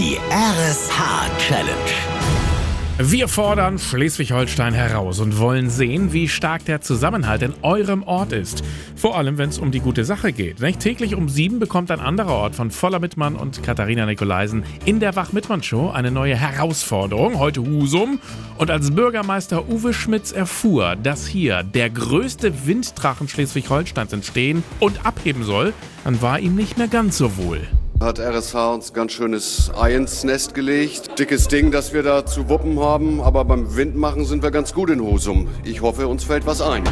Die RSH Challenge. Wir fordern Schleswig-Holstein heraus und wollen sehen, wie stark der Zusammenhalt in eurem Ort ist. Vor allem, wenn es um die gute Sache geht. Nicht? Täglich um sieben bekommt ein anderer Ort von Voller Mittmann und Katharina Nikolaisen in der Wach-Mittmann-Show eine neue Herausforderung. Heute Husum. Und als Bürgermeister Uwe Schmitz erfuhr, dass hier der größte Winddrachen Schleswig-Holsteins entstehen und abheben soll, dann war ihm nicht mehr ganz so wohl hat RSH uns ganz schönes Ei ins Nest gelegt. Dickes Ding, das wir da zu wuppen haben, aber beim Windmachen sind wir ganz gut in Husum. Ich hoffe, uns fällt was ein.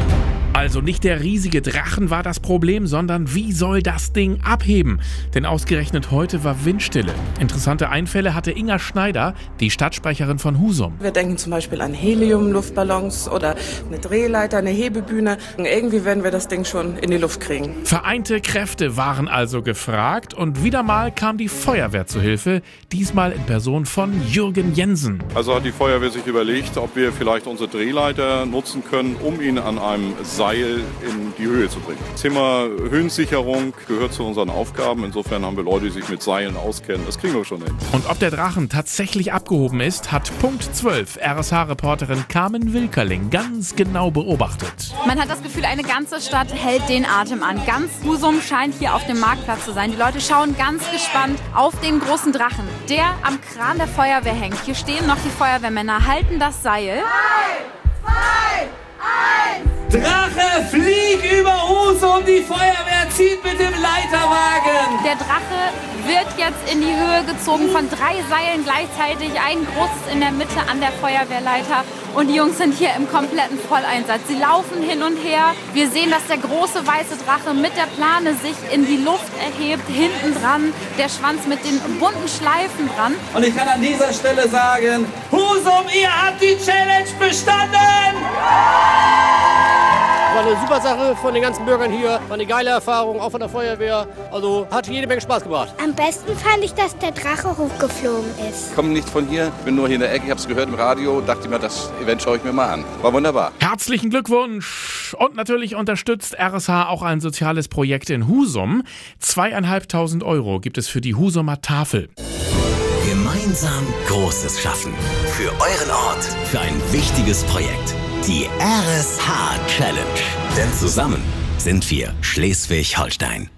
Also nicht der riesige Drachen war das Problem, sondern wie soll das Ding abheben? Denn ausgerechnet heute war Windstille. Interessante Einfälle hatte Inga Schneider, die Stadtsprecherin von Husum. Wir denken zum Beispiel an Helium-Luftballons oder eine Drehleiter, eine Hebebühne. Irgendwie werden wir das Ding schon in die Luft kriegen. Vereinte Kräfte waren also gefragt und wieder mal kam die Feuerwehr zu Hilfe, diesmal in Person von Jürgen Jensen. Also hat die Feuerwehr sich überlegt, ob wir vielleicht unsere Drehleiter nutzen können, um ihn an einem Seil in die Höhe zu bringen. Das Thema Höhensicherung gehört zu unseren Aufgaben. Insofern haben wir Leute, die sich mit Seilen auskennen. Das kriegen wir schon hin. Und ob der Drachen tatsächlich abgehoben ist, hat Punkt 12 RSH-Reporterin Carmen Wilkerling ganz genau beobachtet. Man hat das Gefühl, eine ganze Stadt hält den Atem an. Ganz Husum scheint hier auf dem Marktplatz zu sein. Die Leute schauen ganz gespannt auf den großen Drachen, der am Kran der Feuerwehr hängt. Hier stehen noch die Feuerwehrmänner, halten das Seil. Eins. Drache, flieg über Husum, die Feuerwehr zieht mit dem Leiterwagen. Der Drache wird jetzt in die Höhe gezogen von drei Seilen gleichzeitig, ein großes in der Mitte an der Feuerwehrleiter. Und die Jungs sind hier im kompletten Volleinsatz. Sie laufen hin und her. Wir sehen, dass der große weiße Drache mit der Plane sich in die Luft erhebt. Hinten dran der Schwanz mit den bunten Schleifen dran. Und ich kann an dieser Stelle sagen, Husum, ihr habt die Challenge bestanden! Eine super Sache von den ganzen Bürgern hier. War eine geile Erfahrung, auch von der Feuerwehr. Also hat jede Menge Spaß gemacht. Am besten fand ich, dass der Drache hochgeflogen ist. Ich komme nicht von hier, bin nur hier in der Ecke. Ich habe es gehört im Radio, dachte mir, das Event schaue ich mir mal an. War wunderbar. Herzlichen Glückwunsch! Und natürlich unterstützt RSH auch ein soziales Projekt in Husum. Zweieinhalbtausend Euro gibt es für die Husumer Tafel. Gemeinsam Großes schaffen. Für euren Ort. Für ein wichtiges Projekt. Die RSH Challenge. Denn zusammen sind wir Schleswig-Holstein.